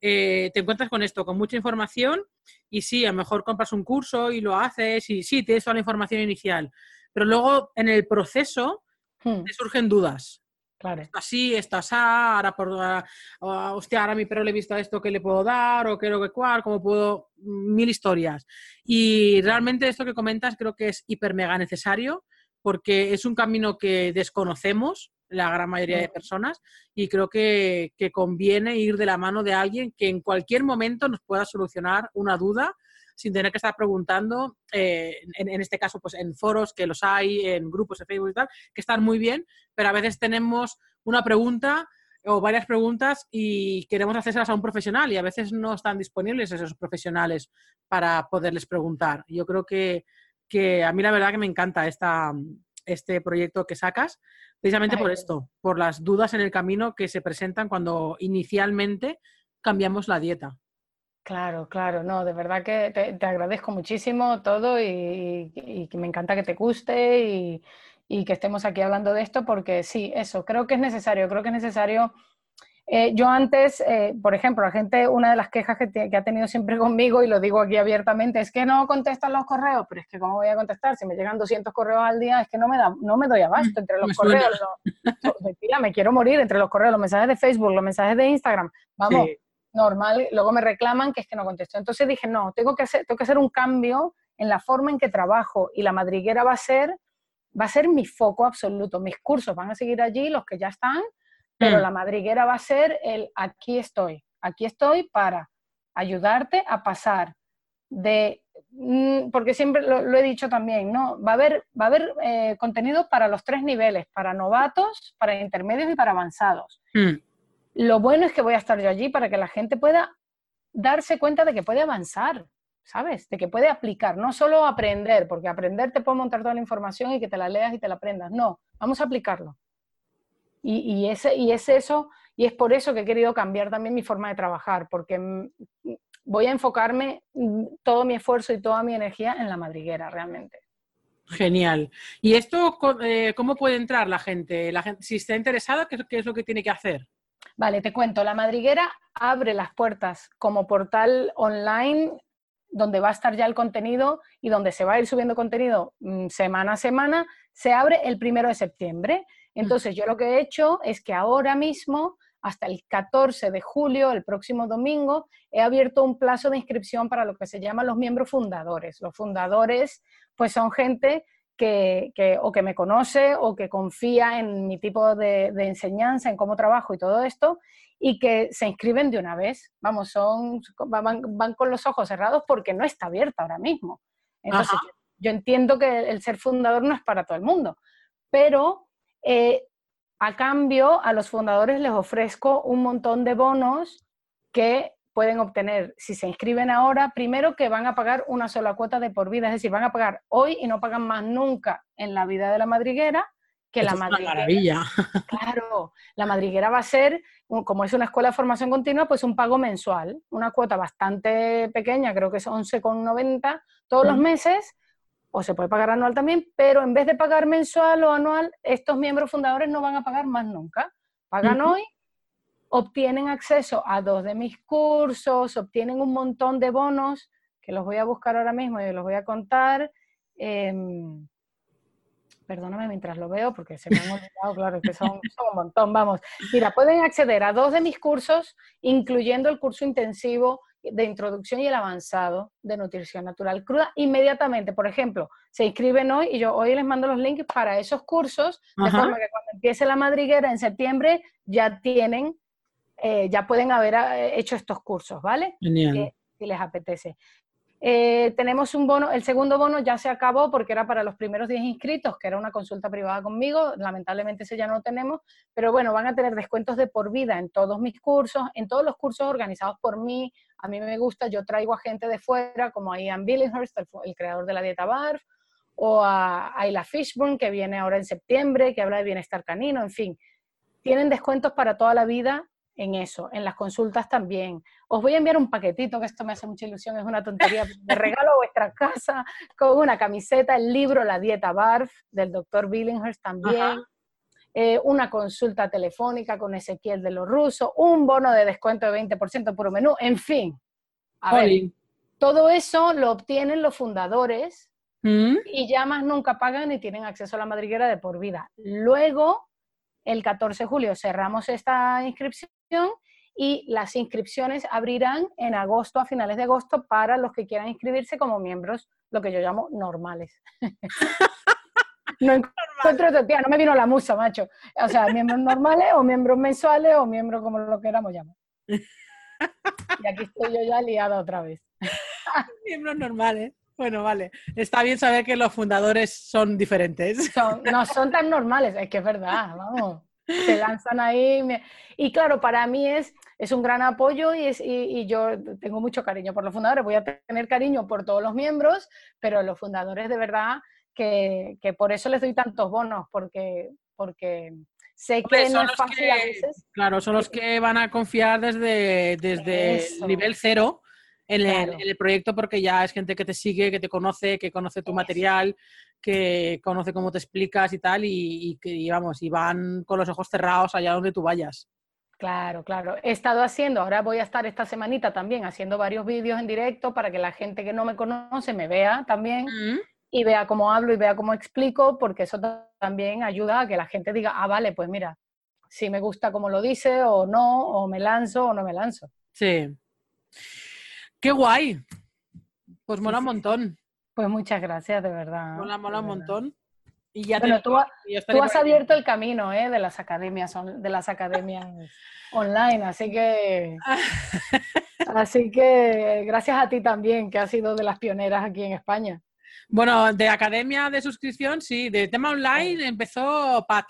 eh, te encuentras con esto, con mucha información y sí, a lo mejor compras un curso y lo haces y sí, tienes toda la información inicial, pero luego en el proceso hmm. te surgen dudas Claro. así, está así, ahora por, ah, ah, hostia, ahora a mi perro le he visto esto que le puedo dar, o creo que cual, cómo puedo, mil historias. Y realmente esto que comentas creo que es hiper mega necesario, porque es un camino que desconocemos la gran mayoría de personas y creo que, que conviene ir de la mano de alguien que en cualquier momento nos pueda solucionar una duda sin tener que estar preguntando, eh, en, este caso, pues en foros que los hay, en grupos de Facebook y tal, que están muy bien, pero a veces tenemos una pregunta o varias preguntas y queremos hacérselas a un profesional y a veces no están disponibles esos profesionales para poderles preguntar. Yo creo que, que a mí la verdad que me encanta esta, este proyecto que sacas, precisamente por esto, por las dudas en el camino que se presentan cuando inicialmente cambiamos la dieta. Claro, claro, no, de verdad que te, agradezco muchísimo todo y, que me encanta que te guste y, que estemos aquí hablando de esto porque sí, eso, creo que es necesario, creo que es necesario. Eh, yo antes, eh, por ejemplo, la gente, una de las quejas que, ha tenido siempre conmigo, y lo digo aquí abiertamente, es que no contestan los correos, pero es que ¿cómo voy a contestar? Si me llegan 200 correos al día, es que no me, da, no me doy abasto entre los correos. me quiero morir entre los correos, los mensajes de Facebook, los mensajes de Instagram. Vamos normal, luego me reclaman que es que no contesto. Entonces dije, no, tengo que hacer, tengo que hacer un cambio en la forma en que trabajo y la madriguera va a ser, va a ser mi foco absoluto. Mis cursos van a seguir allí, los que ya están, pero mm. la madriguera va a ser el aquí estoy, aquí estoy para ayudarte a pasar de, mm, porque siempre lo, he dicho también, ¿no? Va a haber, va a haber eh, contenido para los tres niveles, para novatos, para intermedios y para avanzados. Mm. Lo bueno es que voy a estar yo allí para que la gente pueda darse cuenta de que puede avanzar, ¿sabes? De que puede aplicar, no solo aprender, porque aprender te puede montar toda la información y que te la leas y te la aprendas. No, vamos a aplicarlo. Y, ese, es eso, y es por eso que he querido cambiar también mi forma de trabajar, porque voy a enfocarme todo mi esfuerzo y toda mi energía en la madriguera, realmente. Genial. ¿Y esto eh, cómo puede entrar la gente? La gente si está interesada, ¿qué, es lo que tiene que hacer? Vale, te cuento, la madriguera abre las puertas como portal online donde va a estar ya el contenido y donde se va a ir subiendo contenido mm, semana a semana, se abre el primero de septiembre. Entonces, yo lo que he hecho es que ahora mismo, hasta el 14 de julio, el próximo domingo, he abierto un plazo de inscripción para lo que se llama los miembros fundadores. Los fundadores, pues son gente que, o que me conoce o que confía en mi tipo de, enseñanza, en cómo trabajo y todo esto, y que se inscriben de una vez. Vamos, son, van, con los ojos cerrados porque no está abierta ahora mismo. Entonces, yo, entiendo que el ser fundador no es para todo el mundo, pero eh, a cambio a los fundadores les ofrezco un montón de bonos que pueden obtener si se inscriben ahora, primero que van a pagar una sola cuota de por vida, es decir, van a pagar hoy y no pagan más nunca en la vida de la madriguera, que la madriguera. maravilla. Claro, la madriguera va a ser, como es una escuela de formación continua, pues un pago mensual, una cuota bastante pequeña, creo que es 11,90 todos los meses, o se puede pagar anual también, pero en vez de pagar mensual o anual, estos miembros fundadores no van a pagar más nunca. Pagan hoy obtienen acceso a dos de mis cursos, obtienen un montón de bonos que los voy a buscar ahora mismo y los voy a contar. Em, perdóname mientras lo veo porque se me han olvidado, claro, que son, son, un montón, vamos. Mira, pueden acceder a dos de mis cursos, incluyendo el curso intensivo de introducción y el avanzado de nutrición natural cruda, inmediatamente. Por ejemplo, se inscriben hoy y yo hoy les mando los links para esos cursos, de forma que cuando empiece la madriguera en septiembre ya tienen eh, ya pueden haber eh, hecho estos cursos, ¿vale? Genial. si les apetece. Eh, tenemos un bono, el segundo bono ya se acabó porque era para los primeros 10 inscritos, que era una consulta privada conmigo, lamentablemente ese ya no lo tenemos, pero bueno, van a tener descuentos de por vida en todos mis cursos, en todos los cursos organizados por mí, a mí me gusta, yo traigo a gente de fuera, como a Ian Billinghurst, el, creador de la dieta BARF, o a Ayla Fishburne, que viene ahora en septiembre, que habla de bienestar canino, en fin, tienen descuentos para toda la vida en eso, en las consultas también. Os voy a enviar un paquetito, que esto me hace mucha ilusión, es una tontería. Me regalo a vuestra casa con una camiseta, el libro La Dieta Barf del doctor Billinghurst también. Eh, una consulta telefónica con Ezequiel de los rusos, un bono de descuento de 20% por un menú, en fin. A ver, todo eso lo obtienen los fundadores ¿Mm? y ya más nunca pagan ni tienen acceso a la madriguera de por vida. Luego, el 14 de julio cerramos esta inscripción y las inscripciones abrirán en agosto, a finales de agosto, para los que quieran inscribirse como miembros, lo que yo llamo normales. no encuentro no me vino la musa, macho. O sea, miembros normales o miembros mensuales o miembros como lo queramos llamar. Y aquí estoy yo ya liada otra vez. miembros normales. Bueno, vale. Está bien saber que los fundadores son diferentes. no son tan normales, es que es verdad, vamos se lanzan ahí. Y claro, para mí es, es un gran apoyo y, es, y, yo tengo mucho cariño por los fundadores. Voy a tener cariño por todos los miembros, pero los fundadores de verdad que, que por eso les doy tantos bonos, porque, porque sé que no es fácil a veces. Claro, son los que van a confiar desde, desde nivel cero. En, el, proyecto porque ya es gente que te sigue, que te conoce, que conoce tu material, que conoce cómo te explicas y tal, y, que, vamos, y van con los ojos cerrados allá donde tú vayas. Claro, claro. He estado haciendo, ahora voy a estar esta semanita también haciendo varios vídeos en directo para que la gente que no me conoce me vea también mm. y vea cómo hablo y vea cómo explico, porque eso también ayuda a que la gente diga, ah, vale, pues mira, si me gusta como lo dice o no, o me lanzo o no me lanzo. Sí. Qué guay. Pues mola un montón. Pues muchas gracias, de verdad. Mola, mola un montón. Y ya bueno, tú, has abierto el camino ¿eh? de las academias, de las academias online, así que, así que gracias a ti también, que has sido de las pioneras aquí en España. Bueno, de academia de suscripción, sí, de tema online empezó Pat.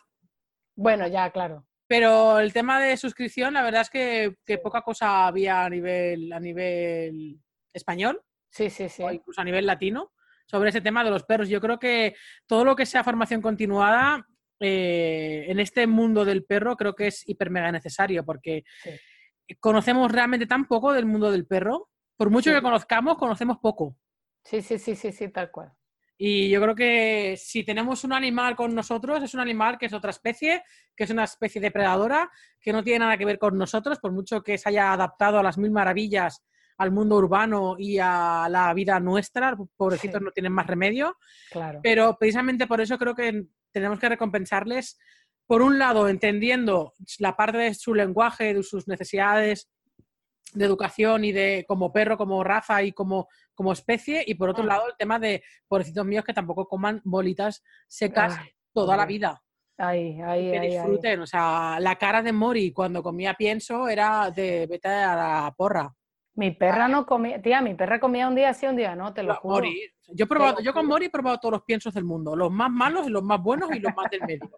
Bueno, ya, claro. Pero el tema de suscripción, la verdad es que, que poca cosa había a nivel, a nivel español. Sí, sí, sí. O incluso a nivel latino sobre ese tema de los perros. Yo creo que todo lo que sea formación continuada eh, en este mundo del perro creo que es hiper mega necesario porque conocemos realmente tan poco del mundo del perro. Por mucho que conozcamos, conocemos poco. Sí, sí, sí, sí, sí, tal cual. Y yo creo que si tenemos un animal con nosotros, es un animal que es otra especie, que es una especie depredadora, que no tiene nada que ver con nosotros, por mucho que se haya adaptado a las mil maravillas al mundo urbano y a la vida nuestra, pobrecitos no tienen más remedio. Claro. Pero precisamente por eso creo que tenemos que recompensarles, por un lado, entendiendo la parte de su lenguaje, de sus necesidades de educación y de como perro, como raza y como, como especie, y por otro Ah. lado el tema de pobrecitos míos que tampoco coman bolitas secas toda la vida. Ahí, ahí, que ahí. disfruten. O sea, la cara de Mori cuando comía pienso era de vete a la porra. Mi perra no comía, tía, mi perra comía un día sí, un día no, te lo juro. Mori. Yo, he probado, yo con. Mori he probado todos los piensos del mundo, los más malos y los más buenos y los más del medio.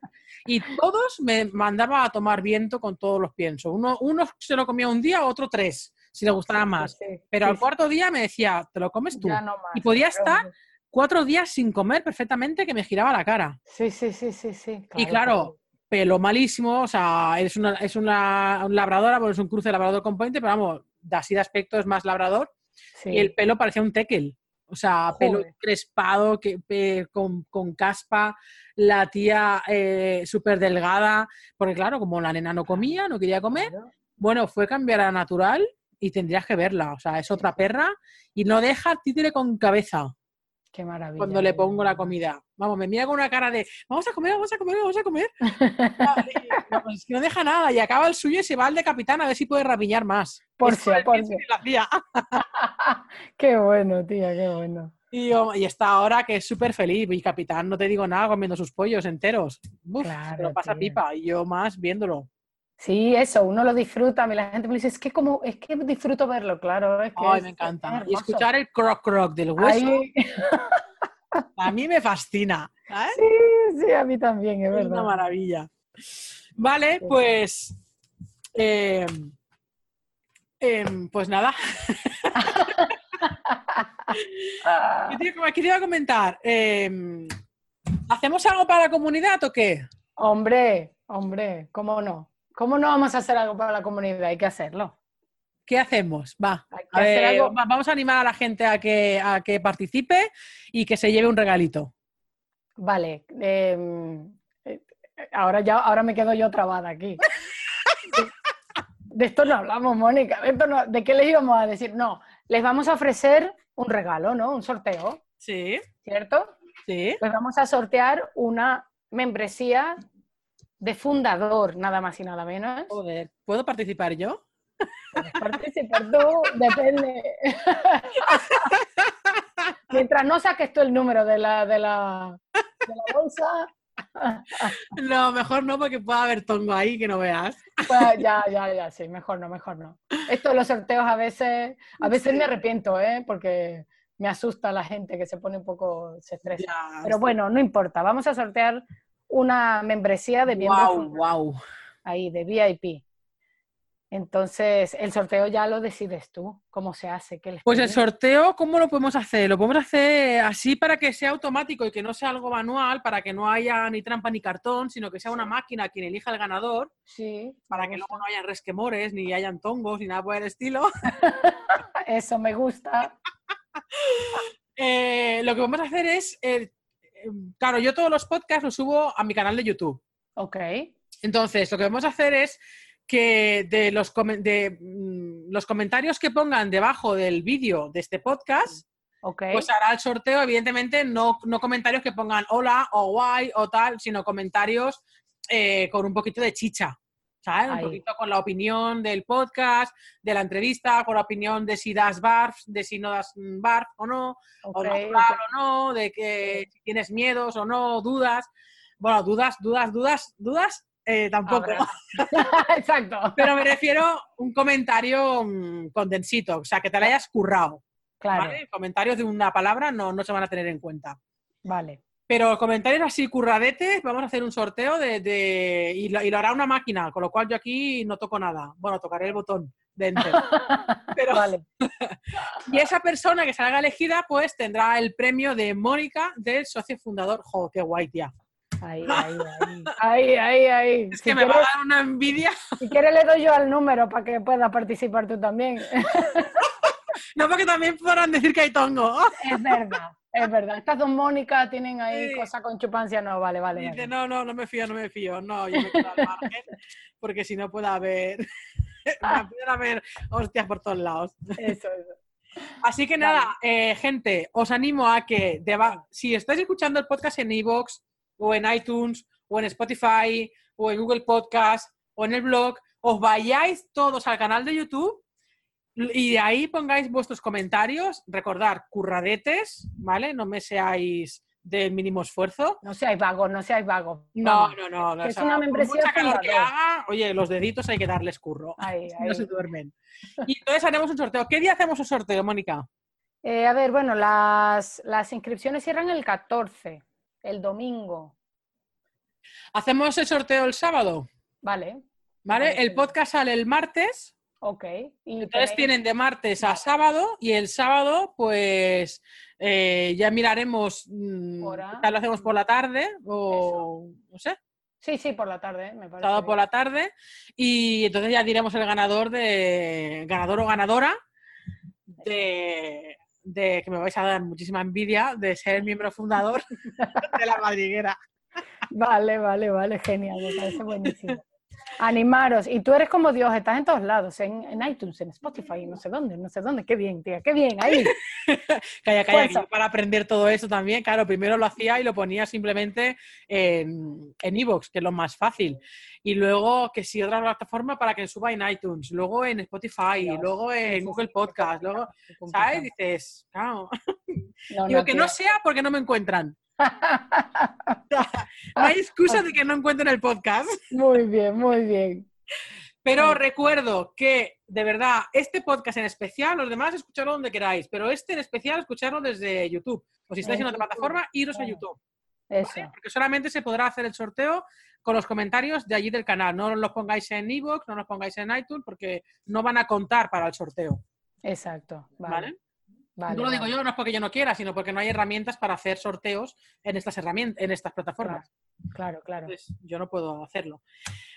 Y todos me mandaba a tomar viento con todos los piensos. Uno, uno se lo comía un día, otro tres, si le gustaba Sí, más. sí, sí, Pero al cuarto día me decía, te lo comes tú. ya no más, Y podía estar cuatro días sin comer perfectamente que me giraba la cara. Sí, sí, sí, sí, sí. Y claro, pelo malísimo, o sea, es una, es una un labradora, bueno, es un cruce labrador con puente, pero vamos, de así de aspecto es más labrador. sí. Y el pelo parecía un tekel. O sea, pelo crespado, que, con, con caspa, la tía eh, súper delgada, porque claro, como la nena no comía, no quería comer, bueno, fue cambiar a natural y tendrías que verla. O sea, es otra perra y no deja títere con cabeza Qué maravilla. cuando le pongo la comida. Vamos, me mira con una cara de, vamos a comer, vamos a comer, vamos a comer. No, pues es que no deja nada y acaba el suyo y se va al de capitán a ver si puede rapiñar más. Porcia. que lo hacía. qué bueno, tía, qué bueno. Y, yo- y está ahora que es súper feliz. Y capitán, no te digo nada, comiendo sus pollos enteros. Uf, se Claro, lo pasa tía. pipa. Y yo más viéndolo. Sí, eso, uno lo disfruta. A mí la gente me dice, es que como, es que disfruto verlo, claro. Es que Ay, es- me es encanta. Y escuchar el croc croc del hueso, a mí me fascina. ¿sabes? Sí, sí, a mí también, es Es una maravilla. Vale, pues. eh, em, pues nada. ¿Qué te, iba a comentar? Em, ¿Hacemos algo para la comunidad o qué? hombre, hombre, ¿cómo no? ¿Cómo no vamos a hacer algo para la comunidad? Hay que hacerlo. ¿Qué hacemos? Va. A ver, algo. vamos a animar a la gente a que, a que participe y que se lleve un regalito. Vale. em, eh, ahora ya, ahora me quedo yo trabada aquí. De, esto no hablamos, Mónica. De, esto no- ¿de qué les íbamos a decir? No, les vamos a ofrecer un regalo, ¿no? Un sorteo, Sí, ¿cierto? sí. Pues vamos a sortear una membresía de fundador, nada más y nada menos. Joder, ¿puedo participar yo? Participar tú, depende. Mientras no saques tú el número de la, de la, de la bolsa, No, mejor no, porque puede haber tongo ahí que no veas. pues ya, ya, ya, sí, mejor no, mejor no. Esto de los sorteos a veces, a veces me arrepiento, ¿eh? Porque me asusta la gente que se pone un poco, se estresa. Ya, Pero bueno, no importa, vamos a sortear una membresía de miembro wow, wow. ahí, de VIP. Entonces, el sorteo ya lo decides tú, cómo se hace, qué les Pues el sorteo, ¿cómo lo podemos hacer? Lo podemos hacer así para que sea automático y que no sea algo manual, para que no haya ni trampa ni cartón, sino que sea una máquina quien elija el ganador, Sí, para que luego no haya resquemores, ni hayan tongos, ni nada por el estilo. Eso me gusta. Eh, lo que vamos a hacer es, eh, claro, yo todos los podcasts los subo a mi canal de YouTube. Ok, Entonces, lo que vamos a hacer es que de los, de, mm, los comentarios que pongan debajo del vídeo de este podcast, ok. pues hará el sorteo, evidentemente, no, no comentarios que pongan hola o guay o tal, sino comentarios eh, con un poquito de chicha. ¿Sabes? Ahí. Un poquito con la opinión del podcast, de la entrevista, con la opinión de si das barf, de si no das mm, barf o no, o natural o no, de que si tienes miedos o no, dudas. Bueno, dudas, dudas, dudas, dudas, eh, tampoco. Exacto. Pero me refiero a un comentario mm, condensito, o sea, que te lo hayas currado. Claro, ¿vale? Comentarios de una palabra no, no se van a tener en cuenta. vale. Pero comentarios así curradetes, vamos a hacer un sorteo de, de- y, lo, y lo hará una máquina, con lo cual yo aquí no toco nada. Bueno, tocaré el botón de enter. Pero- Vale, Y esa persona que salga elegida, pues tendrá el premio de Mónica del socio fundador. ¡Jo, qué guay, tía! ahí, ahí, ahí. Ahí, ahí, ahí. Es Si que me va a dar una envidia. si quieres le doy yo al número para que puedas participar tú también. No, porque también podrán decir que hay tongo. Es verdad, es verdad. Estas dos Mónicas tienen ahí Sí. cosas con chupancia. No, vale, vale. Dice, vale. no, no, no me fío, no me fío. No, yo me quedo al margen, porque si no puede haber a ver hostias por todos lados. Eso, eso. Así que nada, eh, gente, os animo a que si estáis escuchando el podcast en iVoox o en iTunes o en Spotify o en Google Podcast o en el blog, os vayáis todos al canal de YouTube y de ahí pongáis vuestros comentarios. Recordar, curradetes, ¿vale? No me seáis de mínimo esfuerzo. No seáis vagos, no seáis vagos. No, no, no. no es una membresía. Mucha calor que haga, oye, los deditos hay que darles curro. No se duermen. Y entonces haremos un sorteo. ¿Qué día hacemos un sorteo, Mónica? Eh, a ver, bueno, las, las inscripciones cierran el 14, el domingo. ¿Hacemos el sorteo el sábado? Vale. ¿Vale? El podcast sale el martes. Ok. Entonces tienen de martes a sábado y el sábado, pues eh, ya miraremos. Mm, ¿Lo hacemos por la tarde o no sé? Sí, sí, por la tarde, me parece. Por la tarde. Y entonces ya diremos el ganador de. ganador o ganadora de, de que me vais a dar muchísima envidia de ser miembro fundador de la madriguera. Vale, vale, vale, genial, me parece buenísimo. Animaros. Y tú eres como Dios, estás en todos lados, en, iTunes, en Spotify, no sé dónde, no sé dónde. Qué bien, tía, qué bien, ahí. calla, calla, para aprender todo eso también, claro, primero lo hacía y lo ponía simplemente en Evox, que es lo más fácil. Y luego que si otra plataforma para que suba en iTunes, luego en Spotify, luego en Google Podcast, luego, ¿sabes? Dices, claro. Digo, que no sea porque no me encuentran. No hay excusa de que no encuentren el podcast. Muy bien, muy bien. Pero recuerdo que, de verdad, este podcast en especial, los demás escucharlo donde queráis, pero este en especial escucharlo desde YouTube. O si estáis en, otra plataforma, iros a YouTube. Porque solamente se podrá hacer el sorteo con los comentarios de allí del canal. No los pongáis en iVoox, no los pongáis en iTunes, porque no van a contar para el sorteo. Exacto. ¿Vale? No lo digo yo, no es porque yo no quiera, sino porque no hay herramientas para hacer sorteos en estas herramientas, en estas plataformas. Claro, claro. yo no puedo hacerlo.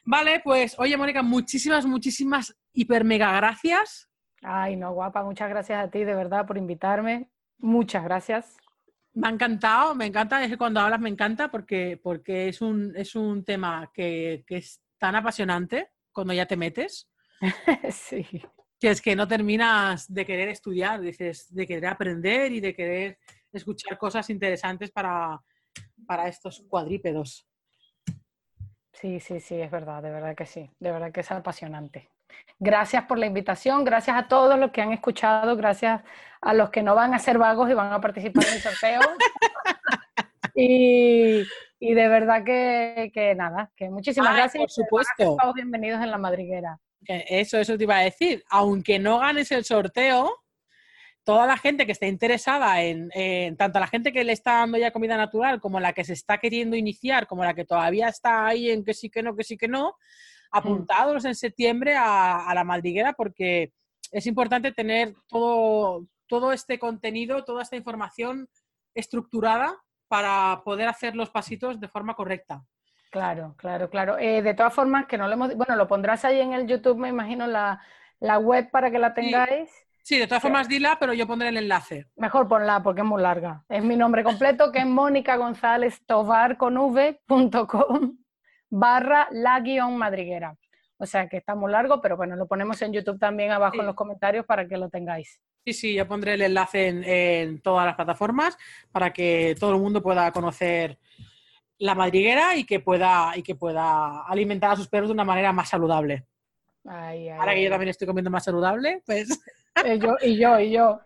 Vale, pues oye, Mónica, muchísimas, muchísimas hiper mega gracias. Ay, no, guapa, muchas gracias a ti, de verdad, por invitarme. Muchas gracias. Me ha encantado, me encanta, es que cuando hablas me encanta porque, porque es, un, es un tema que, que es tan apasionante cuando ya te metes. sí que es que no terminas de querer estudiar, dices, de querer aprender y de querer escuchar cosas interesantes para, para estos cuadrípedos. Sí, sí, sí, es verdad, de verdad que sí, de verdad que es apasionante. Gracias por la invitación, gracias a todos los que han escuchado, gracias a los que no van a ser vagos y van a participar en el sorteo. y, de verdad que, nada, que muchísimas gracias. Por supuesto. bienvenidos en la madriguera. Eso, eso te iba a decir. Aunque no ganes el sorteo, toda la gente que esté interesada en, tanto la gente que le está dando ya comida natural como la que se está queriendo iniciar, como la que todavía está ahí en que sí que no, que sí que no, apuntados en septiembre a, la madriguera porque es importante tener todo, todo este contenido, toda esta información estructurada para poder hacer los pasitos de forma correcta. Claro, claro, claro. Eh, de todas formas, que no lo hemos... Bueno, lo pondrás ahí en el YouTube, me imagino, la, web para que la tengáis. Sí. de todas formas dila, pero yo pondré el enlace. Mejor ponla porque es muy larga. Es mi nombre completo, que es Mónica González Tovar con v.com barra la guion madriguera. O sea que está muy largo, pero bueno, lo ponemos en YouTube también abajo en los comentarios para que lo tengáis. Sí, sí, yo pondré el enlace en, en todas las plataformas para que todo el mundo pueda conocer la madriguera y que pueda, y que pueda alimentar a sus perros de una manera más saludable. Ahora que yo también estoy comiendo más saludable, pues... Eh, yo, y yo, y yo.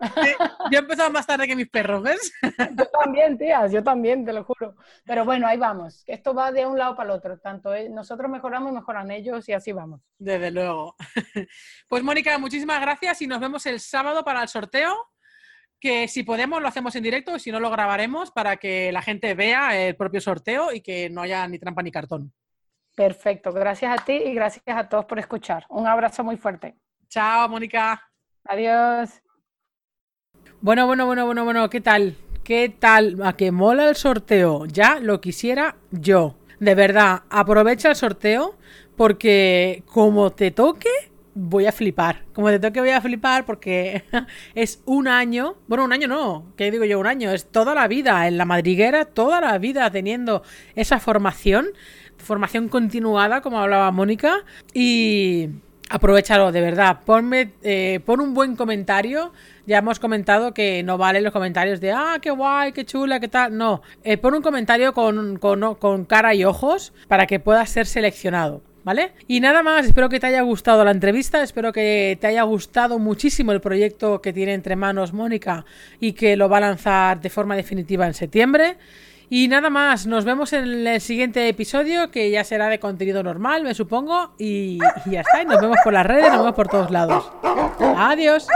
yo he empezado más tarde que mis perros, ¿ves? yo también, tías, yo también, te lo juro. Pero bueno, ahí vamos. Esto va de un lado para el otro. Tanto nosotros mejoramos, mejoran ellos y así vamos. Desde luego. Pues Mónica, muchísimas gracias y nos vemos el sábado para el sorteo que si podemos lo hacemos en directo y si no lo grabaremos para que la gente vea el propio sorteo y que no haya ni trampa ni cartón. Perfecto, gracias a ti y gracias a todos por escuchar. Un abrazo muy fuerte. Chao, Mónica. Adiós. Bueno, bueno, bueno, bueno, bueno, ¿qué tal? ¿Qué tal? ¿A que mola el sorteo? Ya lo quisiera yo. De verdad, aprovecha el sorteo porque como te toque, voy a flipar. Como te toque voy a flipar porque es un año, bueno, un año no, ¿qué digo yo? Un año, es toda la vida en la madriguera, toda la vida teniendo esa formación, formación continuada, como hablaba Mónica, y, aprovechalo, de verdad. Ponme, eh, pon un buen comentario. Ya hemos comentado que no vale los comentarios de, ah, qué guay, qué chula, qué tal. No, eh, pon un comentario con, con, con cara y ojos para que puedas ser seleccionado. ¿Vale? Y nada más, espero que te haya gustado la entrevista, espero que te haya gustado muchísimo el proyecto que tiene entre manos Mónica y que lo va a lanzar de forma definitiva en septiembre. Y nada más, nos vemos en el siguiente episodio, que ya será de contenido normal, me supongo. Y, y ya está, y nos vemos por las redes, nos vemos por todos lados. Adiós.